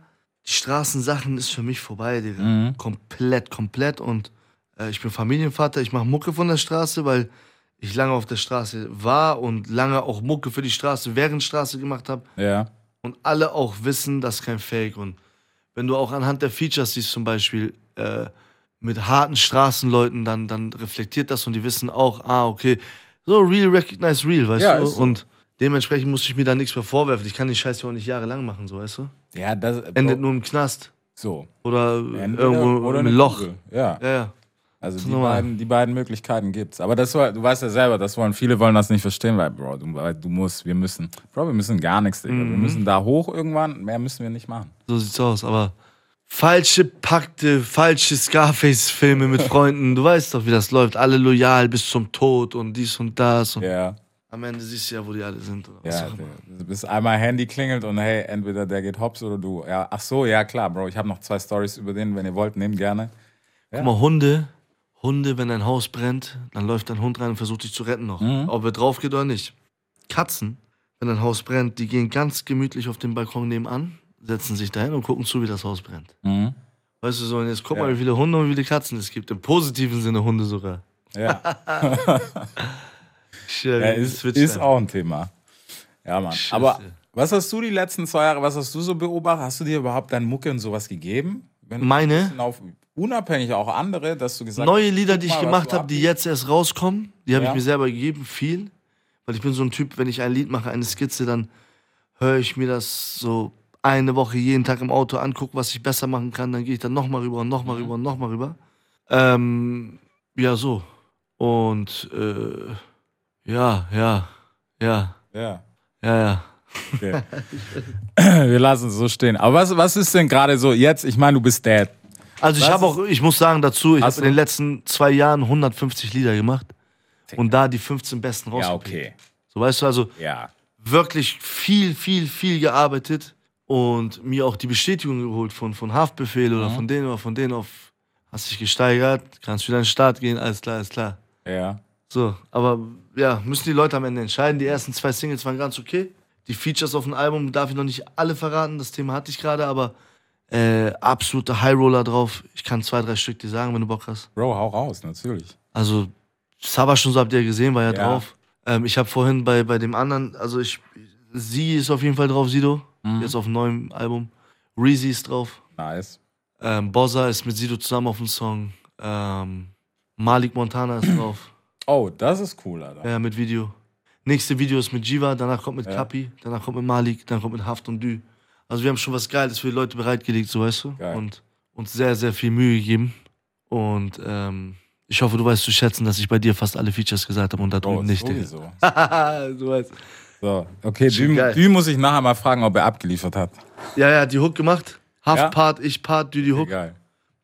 [SPEAKER 7] die Straßensachen ist für mich vorbei, Digga. Komplett, komplett. Und Äh, ich bin Familienvater, ich mache Mucke von der Straße, weil ich lange auf der Straße war und lange auch Mucke für die Straße während Straße gemacht habe.
[SPEAKER 1] Ja.
[SPEAKER 7] Und alle auch wissen, das ist kein Fake. Und wenn du auch anhand der Features siehst, zum Beispiel äh, mit harten Straßenleuten, dann, dann reflektiert das und die wissen auch, ah, okay, so real recognize real, weißt
[SPEAKER 1] Ja,
[SPEAKER 7] du?
[SPEAKER 1] so.
[SPEAKER 7] Und dementsprechend musste ich mir da nichts mehr vorwerfen. Ich kann die Scheiße auch nicht jahrelang machen, so, weißt du?
[SPEAKER 1] Ja, das.
[SPEAKER 7] Endet nur im Knast.
[SPEAKER 1] so.
[SPEAKER 7] Oder
[SPEAKER 1] Entweder-
[SPEAKER 7] irgendwo
[SPEAKER 1] oder
[SPEAKER 7] im Loch.
[SPEAKER 1] Kugel. Ja.
[SPEAKER 7] Ja, ja.
[SPEAKER 1] Also die beiden, die beiden Möglichkeiten gibt's. Aber das war, du weißt ja selber, das wollen viele wollen das nicht verstehen, weil Bro, du, weil du musst, wir müssen, Bro, wir müssen gar nichts, Digga.
[SPEAKER 7] Mhm.
[SPEAKER 1] Wir müssen da hoch irgendwann, mehr müssen wir nicht machen.
[SPEAKER 7] So sieht's aus. Aber falsche Pakte, falsche Scarface-Filme mit <laughs> Freunden, du weißt doch, wie das läuft. Alle loyal bis zum Tod und dies und das. Und
[SPEAKER 1] Ja,
[SPEAKER 7] am Ende siehst du ja, wo die alle sind. Oder
[SPEAKER 1] ja.
[SPEAKER 7] auch immer.
[SPEAKER 1] Digga. Bis einmal Handy klingelt und hey, entweder der geht hops oder du. Ja, ach so, ja klar, Bro. Ich habe noch zwei Stories über den, wenn ihr wollt, nehmt gerne.
[SPEAKER 7] Guck mal, Hunde, Hunde, wenn dein Haus brennt, dann läuft dein Hund rein und versucht dich zu retten noch.
[SPEAKER 1] Mhm.
[SPEAKER 7] Ob er drauf geht oder nicht. Katzen, wenn dein Haus brennt, die gehen ganz gemütlich auf den Balkon nebenan, setzen sich dahin und gucken zu, wie das Haus brennt.
[SPEAKER 1] Mhm.
[SPEAKER 7] Weißt du so, und jetzt guck
[SPEAKER 1] Ja.
[SPEAKER 7] mal, wie viele Hunde und wie viele Katzen es gibt. Im positiven Sinne Hunde sogar.
[SPEAKER 1] Ja, <laughs> <laughs>
[SPEAKER 7] Ja,
[SPEAKER 1] ja ist, ist auch ein Thema. Ja, Mann.
[SPEAKER 7] Scheiße.
[SPEAKER 1] Aber was hast du die letzten zwei Jahre, was hast du so beobachtet? Hast du dir überhaupt deine Mucke und sowas gegeben?
[SPEAKER 7] Meine?
[SPEAKER 1] ein Auf, unabhängig auch andere, dass du gesagt
[SPEAKER 7] Neue
[SPEAKER 1] hast,
[SPEAKER 7] Lieder,
[SPEAKER 1] guck
[SPEAKER 7] die ich
[SPEAKER 1] mal,
[SPEAKER 7] gemacht habe, die jetzt erst rauskommen, die habe
[SPEAKER 1] Ja.
[SPEAKER 7] ich mir selber gegeben, viel. Weil ich bin so ein Typ, wenn ich ein Lied mache, eine Skizze, dann höre ich mir das so eine Woche jeden Tag im Auto an, gucke, was ich besser machen kann, dann gehe ich dann nochmal rüber und nochmal
[SPEAKER 1] Mhm.
[SPEAKER 7] rüber und nochmal rüber. Ähm, ja, so. Und äh, ja, ja, ja,
[SPEAKER 1] Ja.
[SPEAKER 7] ja, ja.
[SPEAKER 1] Okay. <laughs> Wir lassen es so stehen. Aber was, was ist denn gerade so jetzt? Ich meine, du bist Dad.
[SPEAKER 7] Also ich habe auch, ich muss sagen dazu, ich habe in den letzten zwei Jahren 150 Lieder gemacht und da die 15 besten
[SPEAKER 1] Ja,
[SPEAKER 7] rausgepickt.
[SPEAKER 1] okay.
[SPEAKER 7] So weißt du, also
[SPEAKER 1] Ja.
[SPEAKER 7] wirklich viel, viel, viel gearbeitet und mir auch die Bestätigung geholt von, von Haftbefehl oder
[SPEAKER 1] Mhm.
[SPEAKER 7] von denen oder von denen auf, hast dich gesteigert, kannst wieder in den Start gehen, alles klar, alles klar.
[SPEAKER 1] Ja.
[SPEAKER 7] So, aber ja, müssen die Leute am Ende entscheiden. Die ersten zwei Singles waren ganz okay. Die Features auf dem Album darf ich noch nicht alle verraten, das Thema hatte ich gerade, aber äh, absolute High Roller drauf. Ich kann zwei, drei Stück dir sagen, wenn du Bock hast.
[SPEAKER 1] Bro, hau raus, natürlich.
[SPEAKER 7] Also, Saba schon so habt ihr gesehen, war ja,
[SPEAKER 1] Ja.
[SPEAKER 7] drauf. Ähm, ich habe vorhin bei, bei dem anderen, also ich, sie ist auf jeden Fall drauf, Sido,
[SPEAKER 1] Mhm.
[SPEAKER 7] jetzt auf dem neuen Album. Reezy ist drauf.
[SPEAKER 1] Nice.
[SPEAKER 7] Ähm, Bozza ist mit Sido zusammen auf dem Song. Ähm, Malik Montana ist drauf. <clears throat>
[SPEAKER 1] Oh, das ist cool, Alter.
[SPEAKER 7] Ja, mit Video. Nächste Video ist mit Jiva, danach kommt mit
[SPEAKER 1] Ja.
[SPEAKER 7] Kapi, danach kommt mit Malik, dann kommt mit Haft und Dü. Also wir haben schon was Geiles für die Leute bereitgelegt, so weißt du.
[SPEAKER 1] Geil.
[SPEAKER 7] Und uns sehr, sehr viel Mühe gegeben. Und ähm, ich hoffe, du weißt zu schätzen, dass ich bei dir fast alle Features gesagt habe und da drüben nicht. Digga.
[SPEAKER 1] sowieso. <laughs>
[SPEAKER 7] du weißt.
[SPEAKER 1] So, okay,
[SPEAKER 7] Schon
[SPEAKER 1] Dü, muss ich nachher mal fragen, ob er abgeliefert hat.
[SPEAKER 7] Ja, ja, die Hook gemacht. Haft
[SPEAKER 1] Ja?
[SPEAKER 7] Part, ich Part, Dü die Hook.
[SPEAKER 1] Geil.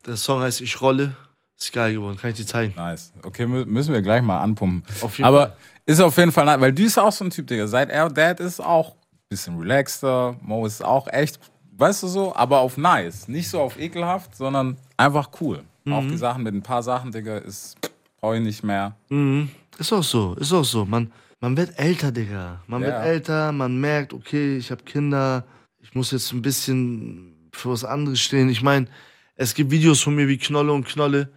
[SPEAKER 7] Der Song heißt Ich rolle. Ist geil geworden, kann ich dir zeigen.
[SPEAKER 1] Nice. Okay, mü- müssen wir gleich mal anpumpen. Aber
[SPEAKER 7] Fall.
[SPEAKER 1] ist auf jeden Fall, weil Dü ist auch so ein Typ, Digga. Seit er Dad ist auch bisschen relaxter. Mo ist auch echt, weißt du so, aber auf nice. Nicht so auf ekelhaft, sondern einfach cool. Auch
[SPEAKER 7] Mhm.
[SPEAKER 1] die Sachen mit ein paar Sachen, Digga, ist, brauche ich nicht mehr.
[SPEAKER 7] Mhm. Ist auch so, ist auch so. Man, man wird älter, Digga. Man
[SPEAKER 1] Ja.
[SPEAKER 7] wird älter, man merkt, okay, ich habe Kinder, ich muss jetzt ein bisschen für was anderes stehen. Ich meine, es gibt Videos von mir wie Knolle und Knolle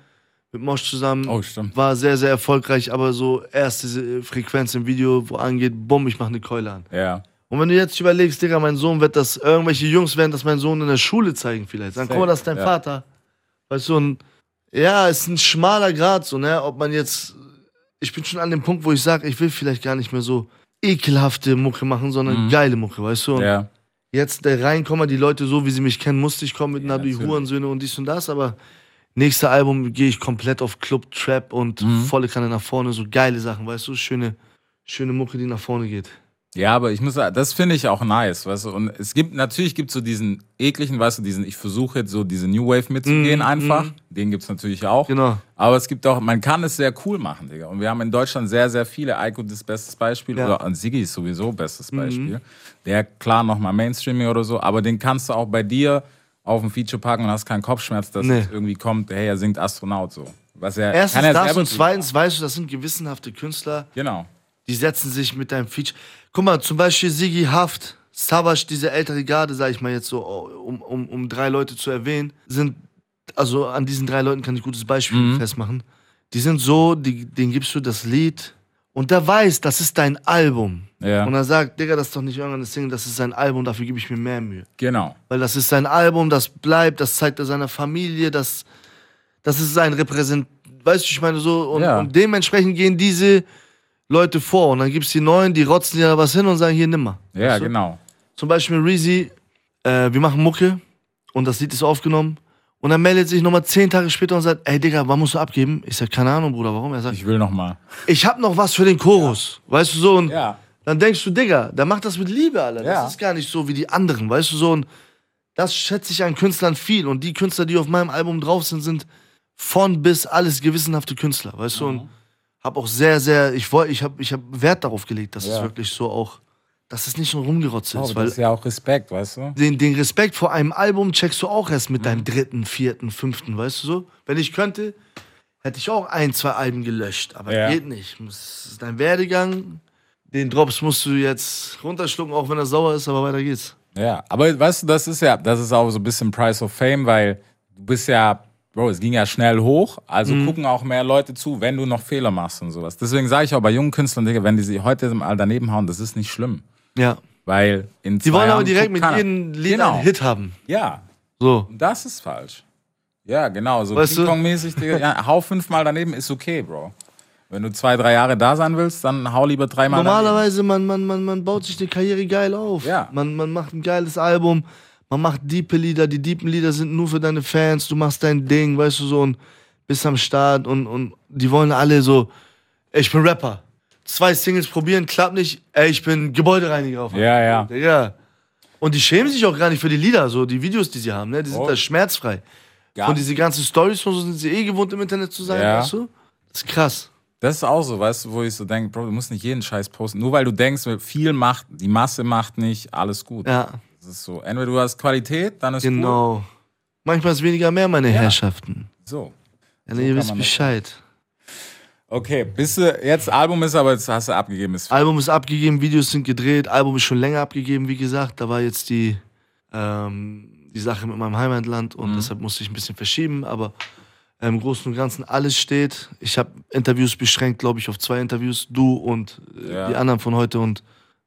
[SPEAKER 7] mit Mosch zusammen.
[SPEAKER 1] Oh, stimmt.
[SPEAKER 7] War sehr, sehr erfolgreich, aber so erste Frequenz im Video, wo angeht, bumm, ich mache eine Keule an.
[SPEAKER 1] Ja.
[SPEAKER 7] Und wenn du jetzt überlegst, Digga, mein Sohn wird das, irgendwelche Jungs werden das mein Sohn in der Schule zeigen vielleicht. Sagen, guck mal, das ist dein
[SPEAKER 1] Ja.
[SPEAKER 7] Vater. Weißt du, ein, ja, ist ein schmaler Grad so, ne, ob man jetzt, ich bin schon an dem Punkt, wo ich sage, ich will vielleicht gar nicht mehr so ekelhafte Mucke machen, sondern geile Mucke, weißt du. Und
[SPEAKER 1] Mhm. Ja.
[SPEAKER 7] jetzt der Reinkommer, die Leute so, wie sie mich kennen, musste ich kommen mit
[SPEAKER 1] Ja,
[SPEAKER 7] Nabi. Hurensöhne und dies und das, aber nächste Album gehe ich komplett auf Club, Trap und
[SPEAKER 1] Mhm.
[SPEAKER 7] volle Kanne nach vorne, so geile Sachen, weißt du, schöne, schöne Mucke, die nach vorne geht.
[SPEAKER 1] Ja, aber ich muss sagen, das finde ich auch nice, weißt du. Und es gibt, natürlich gibt so diesen ekligen, weißt du, diesen, ich versuche jetzt so diese New Wave mitzugehen
[SPEAKER 7] Mm,
[SPEAKER 1] einfach.
[SPEAKER 7] mm.
[SPEAKER 1] Den gibt's natürlich auch.
[SPEAKER 7] Genau.
[SPEAKER 1] Aber es gibt auch, man kann es sehr cool machen, Digga. Und wir haben in Deutschland sehr, sehr viele. Eiko ist bestes Beispiel.
[SPEAKER 7] Ja.
[SPEAKER 1] Oder und Siggi ist sowieso bestes Beispiel. Der, klar, nochmal Mainstreaming oder so. Aber den kannst du auch bei dir auf ein Feature packen und hast keinen Kopfschmerz, dass
[SPEAKER 7] Nee.
[SPEAKER 1] es irgendwie kommt, hey, er singt Astronaut so. Was er,
[SPEAKER 7] Erstens
[SPEAKER 1] kann er
[SPEAKER 7] das und zweitens weißt du, das sind gewissenhafte Künstler,
[SPEAKER 1] Genau.
[SPEAKER 7] die setzen sich mit deinem Feature. Guck mal, zum Beispiel Sigi Haft, Savage, diese ältere Garde, sag ich mal jetzt so, um, um, um drei Leute zu erwähnen, sind also an diesen drei Leuten kann ich gutes Beispiel
[SPEAKER 1] Mhm.
[SPEAKER 7] festmachen. Die sind so, die, denen gibst du das Lied und der weiß, das ist dein Album.
[SPEAKER 1] Ja.
[SPEAKER 7] Und er sagt, Digga, das ist doch nicht irgendeine Single, das ist sein Album, dafür gebe ich mir mehr Mühe.
[SPEAKER 1] Genau.
[SPEAKER 7] Weil das ist sein Album, das bleibt, das zeigt er seiner Familie, das, das ist sein Repräsent, weißt du, ich meine so, und,
[SPEAKER 1] Ja.
[SPEAKER 7] und dementsprechend gehen diese Leute vor und dann gibt es die Neuen, die rotzen da was hin und sagen, hier, nimm mal.
[SPEAKER 1] Ja,
[SPEAKER 7] Weißt du?
[SPEAKER 1] genau.
[SPEAKER 7] Zum Beispiel Reezy, äh, wir machen Mucke und das Lied ist aufgenommen. Und dann meldet sich nochmal zehn Tage später und sagt, ey Digga, wann musst du abgeben? Ich sag, keine Ahnung, Bruder, warum? Er sagt,
[SPEAKER 1] Ich will noch mal.
[SPEAKER 7] ich hab noch was für den Chorus. Weißt du so? Und
[SPEAKER 1] Ja.
[SPEAKER 7] dann denkst du, Digga, der macht das mit Liebe, Alter.
[SPEAKER 1] Ja.
[SPEAKER 7] Das ist gar nicht so wie die anderen, weißt du so? Und das schätze ich an Künstlern viel. Und die Künstler, die auf meinem Album drauf sind, sind von bis alles gewissenhafte Künstler, weißt du?
[SPEAKER 1] Mhm.
[SPEAKER 7] Und hab auch sehr, sehr, ich wollte, ich hab, ich hab Wert darauf gelegt, dass es
[SPEAKER 1] Ja.
[SPEAKER 7] wirklich so auch, dass es nicht nur rumgerotzt
[SPEAKER 1] Oh,
[SPEAKER 7] ist,
[SPEAKER 1] das
[SPEAKER 7] weil
[SPEAKER 1] ist ja auch Respekt, weißt du?
[SPEAKER 7] den, den Respekt vor einem Album checkst du auch erst mit
[SPEAKER 1] Mhm.
[SPEAKER 7] deinem dritten, vierten, fünften, weißt du so? Wenn ich könnte, hätte ich auch ein, zwei Alben gelöscht, aber
[SPEAKER 1] Ja.
[SPEAKER 7] geht nicht. Das ist dein Werdegang, den Drops musst du jetzt runterschlucken, auch wenn er sauer ist, aber weiter geht's.
[SPEAKER 1] Ja, aber weißt du, das ist ja, das ist auch so ein bisschen Price of Fame, weil du bist ja, Bro, es ging ja schnell hoch, also
[SPEAKER 7] Mhm.
[SPEAKER 1] gucken auch mehr Leute zu, wenn du noch Fehler machst und sowas. Deswegen sage ich auch bei jungen Künstlern, Digga, wenn die sich heute mal daneben hauen, das ist nicht schlimm.
[SPEAKER 7] Ja.
[SPEAKER 1] Weil in
[SPEAKER 7] Die wollen aber direkt mit jedem Lied
[SPEAKER 1] Genau.
[SPEAKER 7] einen Hit haben.
[SPEAKER 1] Ja,
[SPEAKER 7] So.
[SPEAKER 1] und das ist falsch. Ja, genau, so
[SPEAKER 7] Weißt?
[SPEAKER 1] Ping-Pong-mäßig, Digga. Ja, hau fünfmal daneben, ist okay, Bro. Wenn du zwei, drei Jahre da sein willst, dann hau lieber dreimal daneben.
[SPEAKER 7] Normalerweise, man, man, man, man baut sich eine Karriere geil auf.
[SPEAKER 1] Ja.
[SPEAKER 7] Man, man macht ein geiles Album, man macht diepe Lieder, die diepen Lieder sind nur für deine Fans, du machst dein Ding, weißt du so, und bist am Start und, und die wollen alle so, ey, ich bin Rapper. Zwei Singles probieren, klappt nicht, ey, ich bin Gebäudereiniger auf.
[SPEAKER 1] Ja, ja.
[SPEAKER 7] Ja. Und die schämen sich auch gar nicht für die Lieder, so die Videos, die sie haben, ne? Die sind
[SPEAKER 1] Oh.
[SPEAKER 7] da schmerzfrei.
[SPEAKER 1] Gar
[SPEAKER 7] Und diese ganzen Stories und so sind sie eh gewohnt im Internet zu sein,
[SPEAKER 1] Ja.
[SPEAKER 7] weißt du? Das ist krass.
[SPEAKER 1] Das ist auch so, weißt du, wo ich so denke, Bro, du musst nicht jeden Scheiß posten. Nur weil du denkst, viel macht, die Masse macht nicht, alles gut.
[SPEAKER 7] Ja,
[SPEAKER 1] Das ist so. Entweder du hast Qualität, dann ist
[SPEAKER 7] genau. Manchmal ist weniger mehr, meine Herrschaften.
[SPEAKER 1] So.
[SPEAKER 7] Ja,
[SPEAKER 1] So
[SPEAKER 7] ihr wisst Bescheid.
[SPEAKER 1] Okay, bist du, jetzt Album ist aber, jetzt hast du abgegeben. Ist
[SPEAKER 7] Album ist abgegeben, Videos sind gedreht, Album ist schon länger abgegeben, wie gesagt. Da war jetzt die, ähm, die Sache mit meinem Heimatland
[SPEAKER 1] Mhm.
[SPEAKER 7] und deshalb musste ich ein bisschen verschieben, aber im Großen und Ganzen alles steht. Ich habe Interviews beschränkt, glaube ich, auf zwei Interviews, du und äh,
[SPEAKER 1] Ja.
[SPEAKER 7] die anderen von heute und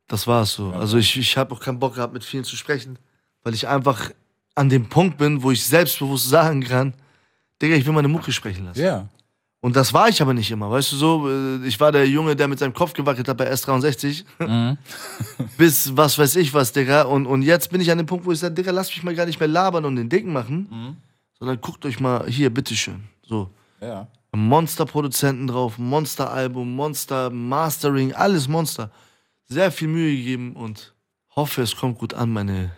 [SPEAKER 7] das war's so. Also ich, ich habe auch keinen Bock gehabt, mit vielen zu sprechen, weil ich einfach an dem Punkt bin, wo ich selbstbewusst sagen kann, Digga, ich will meine Mucke sprechen lassen.
[SPEAKER 1] Ja.
[SPEAKER 7] Und das war ich aber nicht immer, weißt du so? äh, Ich war der Junge, der mit seinem Kopf gewackelt hat bei S63.
[SPEAKER 1] Mhm. <laughs>
[SPEAKER 7] Bis was weiß ich was, Digga. Und, und jetzt bin ich an dem Punkt, wo ich sage, Digga, lass mich mal gar nicht mehr labern und den Dicken machen.
[SPEAKER 1] Mhm.
[SPEAKER 7] Sondern guckt euch mal hier, bitteschön. So.
[SPEAKER 1] Ja.
[SPEAKER 7] Monster-Produzenten drauf, Monster-Album, Monster-Mastering, alles Monster. Sehr viel Mühe gegeben und hoffe, es kommt gut an, meine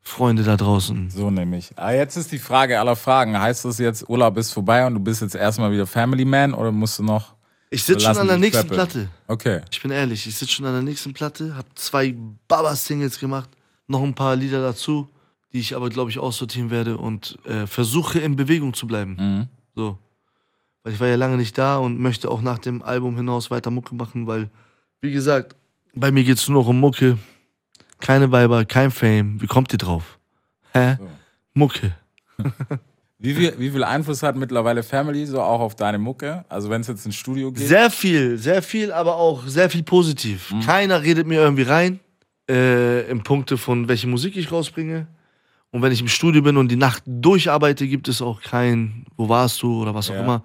[SPEAKER 7] Freunde da draußen.
[SPEAKER 1] So nämlich. Ah, jetzt ist die Frage aller Fragen. Heißt das jetzt, Urlaub ist vorbei und du bist jetzt erstmal wieder Family Man oder musst du noch.
[SPEAKER 7] Ich sitze schon an der nächsten
[SPEAKER 1] klappeln.
[SPEAKER 7] Platte.
[SPEAKER 1] Okay.
[SPEAKER 7] Ich bin ehrlich, ich sitze schon an der nächsten Platte, habe zwei Baba-Singles gemacht, noch ein paar Lieder dazu, die ich aber, glaube ich, aussortieren werde und äh, versuche in Bewegung zu bleiben.
[SPEAKER 1] Mhm.
[SPEAKER 7] So. Weil ich war ja lange nicht da und möchte auch nach dem Album hinaus weiter Mucke machen, weil, wie gesagt, bei mir geht es nur noch um Mucke. Keine Weiber, kein Fame. Wie kommt ihr drauf? Hä?
[SPEAKER 1] So.
[SPEAKER 7] Mucke. <laughs>
[SPEAKER 1] Wie viel, wie viel Einfluss hat mittlerweile Family so auch auf deine Mucke? Also wenn es jetzt ins Studio geht?
[SPEAKER 7] Sehr viel, sehr viel, aber auch sehr viel positiv.
[SPEAKER 1] Mhm.
[SPEAKER 7] Keiner redet mir irgendwie rein, äh, im Punkte von welche Musik ich rausbringe. Und wenn ich im Studio bin und die Nacht durcharbeite, gibt es auch kein, wo warst du oder was auch
[SPEAKER 1] Ja.
[SPEAKER 7] immer.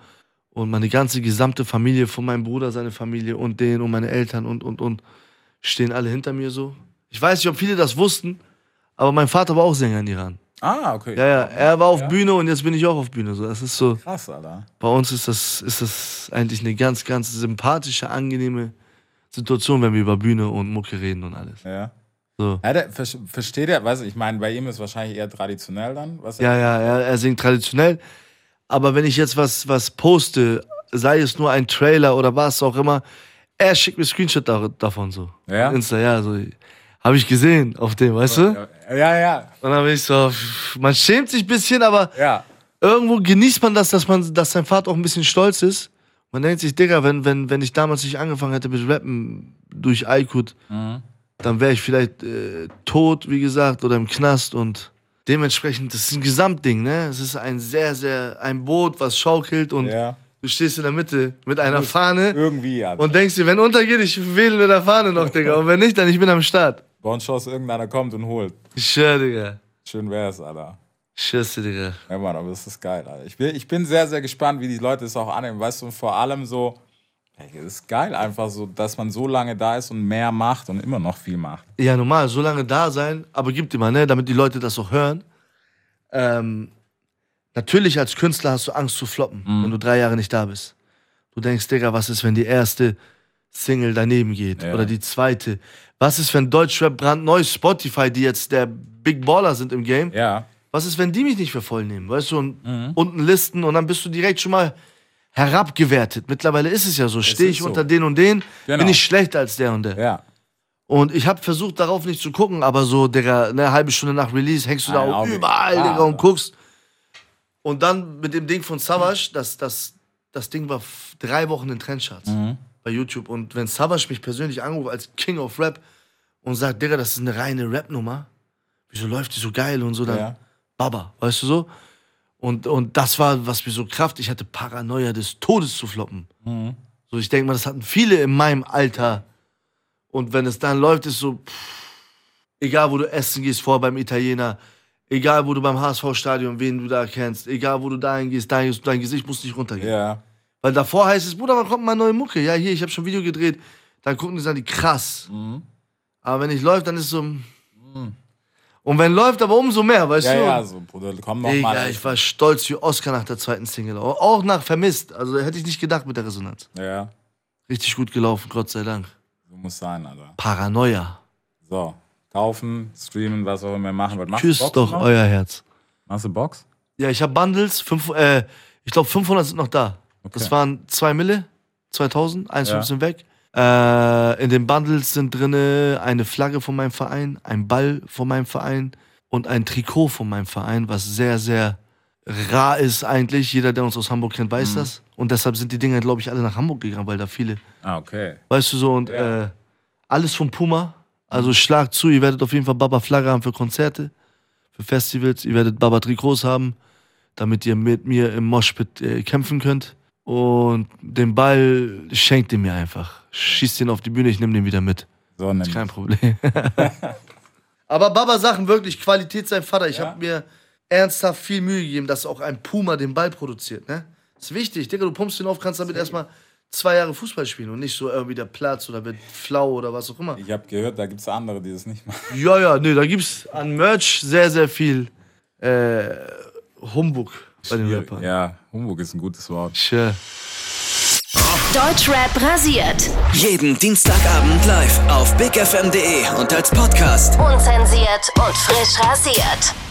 [SPEAKER 7] Und meine ganze gesamte Familie, von meinem Bruder, seine Familie und den und meine Eltern und, und, und, stehen alle hinter mir so. Ich weiß nicht, ob viele das wussten, aber mein Vater war auch Sänger in Iran.
[SPEAKER 1] Ah, okay.
[SPEAKER 7] Ja, ja, er war auf
[SPEAKER 1] Ja.
[SPEAKER 7] Bühne und jetzt bin ich auch auf Bühne. So, das ist so.
[SPEAKER 1] Krass, Alter.
[SPEAKER 7] Bei uns ist das, ist das eigentlich eine ganz, ganz sympathische, angenehme Situation, wenn wir über Bühne und Mucke reden und alles.
[SPEAKER 1] Ja.
[SPEAKER 7] So.
[SPEAKER 1] Ja, der, ver- versteht er, weiß ich, ich meine, bei ihm ist wahrscheinlich eher traditionell dann. Was
[SPEAKER 7] Ja, ja, er, er singt traditionell. Aber wenn ich jetzt was, was poste, sei es nur ein Trailer oder was auch immer, er schickt mir Screenshot da, davon so.
[SPEAKER 1] Ja?
[SPEAKER 7] Insta, ja, so. Habe ich gesehen auf dem, weißt du?
[SPEAKER 1] Ja, ja,
[SPEAKER 7] Und dann bin ich so, man schämt sich ein bisschen, aber
[SPEAKER 1] ja.
[SPEAKER 7] irgendwo genießt man das, dass man, dass sein Vater auch ein bisschen stolz ist. Man denkt sich, Digga, wenn, wenn, wenn ich damals nicht angefangen hätte mit Rappen durch Aykut,
[SPEAKER 1] Mhm.
[SPEAKER 7] dann wäre ich vielleicht äh, tot, wie gesagt, oder im Knast und Dementsprechend, das ist ein Gesamtding, ne? Es ist ein sehr, sehr, ein Boot, was schaukelt und
[SPEAKER 1] Ja.
[SPEAKER 7] Du stehst in der Mitte mit einer Fahne
[SPEAKER 1] Irgendwie, Alter.
[SPEAKER 7] und denkst dir, wenn untergeht, ich wähle mit der Fahne noch, Digga. Und wenn nicht, dann ich bin am Start.
[SPEAKER 1] Bonchos, irgendeiner kommt und holt.
[SPEAKER 7] Ich schwör, Digga.
[SPEAKER 1] Schön wär's, Alter.
[SPEAKER 7] Dir, Digga.
[SPEAKER 1] Ja, Mann, aber das ist geil, Alter. Ich bin, ich bin sehr, sehr gespannt, wie die Leute es auch annehmen. Weißt du, und vor allem so, ey, es ist geil einfach so, dass man so lange da ist und mehr macht und immer noch viel macht.
[SPEAKER 7] Ja, normal, so lange da sein, aber gibt immer, ne, damit die Leute das auch hören. Ähm, natürlich als Künstler hast du Angst zu floppen,
[SPEAKER 1] Mhm.
[SPEAKER 7] wenn du drei Jahre nicht da bist. Du denkst, Digga, was ist, wenn die erste Single daneben geht
[SPEAKER 1] Ja.
[SPEAKER 7] oder die zweite? Was ist, wenn Deutschrap brandneu Spotify, die jetzt der Big Baller sind im Game,
[SPEAKER 1] Ja.
[SPEAKER 7] was ist, wenn die mich nicht für voll nehmen? Weißt du, und
[SPEAKER 1] Mhm.
[SPEAKER 7] unten listen und dann bist du direkt schon mal herabgewertet. Mittlerweile ist es ja so, stehe ich
[SPEAKER 1] so.
[SPEAKER 7] unter den und den,
[SPEAKER 1] Genau.
[SPEAKER 7] bin ich schlechter als der und der.
[SPEAKER 1] Ja.
[SPEAKER 7] Und ich habe versucht, darauf nicht zu gucken, aber so, Digga, eine halbe Stunde nach Release hängst du da
[SPEAKER 1] Ein
[SPEAKER 7] auch
[SPEAKER 1] Auge.
[SPEAKER 7] überall,
[SPEAKER 1] Ah.
[SPEAKER 7] Digga, und guckst. Und dann mit dem Ding von Savage, das, das, das Ding war drei Wochen in Trendcharts
[SPEAKER 1] Mhm.
[SPEAKER 7] bei YouTube. Und wenn Savage mich persönlich anruft als King of Rap und sagt, Digga, das ist eine reine Rap-Nummer, wieso läuft die so geil und so, dann
[SPEAKER 1] Ja.
[SPEAKER 7] Baba, weißt du so? Und, und das war, was mir so Kraft, ich hatte Paranoia des Todes zu floppen.
[SPEAKER 1] Mhm.
[SPEAKER 7] So, ich denke mal, das hatten viele in meinem Alter. Und wenn es dann läuft, ist so, pff, egal wo du essen gehst, vor beim Italiener, egal wo du beim HSV-Stadion, wen du da kennst, egal wo du dahin gehst, dein, dein Gesicht muss nicht runtergehen.
[SPEAKER 1] Ja.
[SPEAKER 7] Weil davor heißt es, Bruder, wann kommt mal neue Mucke? Ja, hier, ich habe schon ein Video gedreht. Dann gucken die, sagen die, krass.
[SPEAKER 1] Mhm.
[SPEAKER 7] Aber wenn nicht läuft, dann ist es so. Und wenn läuft, aber umso mehr, weißt
[SPEAKER 1] Ja,
[SPEAKER 7] du?
[SPEAKER 1] ja, so, Bruder, komm noch
[SPEAKER 7] Digga,
[SPEAKER 1] mal.
[SPEAKER 7] ich war stolz wie Oscar nach der zweiten Single. Auch nach Vermisst. Also hätte ich nicht gedacht mit der Resonanz.
[SPEAKER 1] Ja,
[SPEAKER 7] Richtig gut gelaufen, Gott sei Dank.
[SPEAKER 1] so muss sein, Alter.
[SPEAKER 7] Paranoia.
[SPEAKER 1] So, kaufen, streamen, was auch immer machen. Was machst Box
[SPEAKER 7] doch
[SPEAKER 1] noch?
[SPEAKER 7] euer Herz.
[SPEAKER 1] Machst du Box?
[SPEAKER 7] Ja, ich habe Bundles. Fünf, äh, ich glaube, 500 sind noch da.
[SPEAKER 1] Okay.
[SPEAKER 7] Das waren 2 Mille, 2000, 1,5
[SPEAKER 1] Ja.
[SPEAKER 7] sind weg. Äh, in den Bundles sind drinne eine Flagge von meinem Verein, ein Ball von meinem Verein und ein Trikot von meinem Verein, was sehr, sehr rar ist eigentlich. Jeder, der uns aus Hamburg kennt,
[SPEAKER 1] Mhm.
[SPEAKER 7] weiß das. Und deshalb sind die Dinger, glaube ich, alle nach Hamburg gegangen, weil da viele,
[SPEAKER 1] Ah, okay.
[SPEAKER 7] weißt du so, und
[SPEAKER 1] Ja.
[SPEAKER 7] äh, alles von Puma. Also schlag zu, ihr werdet auf jeden Fall Baba Flagge haben für Konzerte, für Festivals. Ihr werdet Baba Trikots haben, damit ihr mit mir im Moshpit äh, kämpfen könnt. Und den Ball schenkt ihr mir einfach. Schießt den auf die Bühne, ich nehme den wieder mit.
[SPEAKER 1] So, nimm.
[SPEAKER 7] Kein Problem. <laughs> <laughs> Aber Baba Sachen wirklich, Qualität sein Vater. Ich
[SPEAKER 1] Ja.
[SPEAKER 7] habe mir ernsthaft viel Mühe gegeben, dass auch ein Puma den Ball produziert. Ne? ist wichtig. Digga, du pumpst den auf, kannst damit erstmal zwei Jahre Fußball spielen und nicht so irgendwie der Platz oder wird flau oder was auch immer.
[SPEAKER 1] Ich habe gehört, da gibt es andere, die das nicht machen. <laughs>
[SPEAKER 7] Ja, ja, nee, da gibt's an Merch sehr, sehr viel äh, Humbug bei den Rappern.
[SPEAKER 1] Ja, Humbug ist ein gutes Wort.
[SPEAKER 7] Tja.
[SPEAKER 4] Deutschrap rasiert.
[SPEAKER 5] Jeden Dienstagabend live auf bigfm.de und als Podcast.
[SPEAKER 4] Unzensiert und frisch rasiert.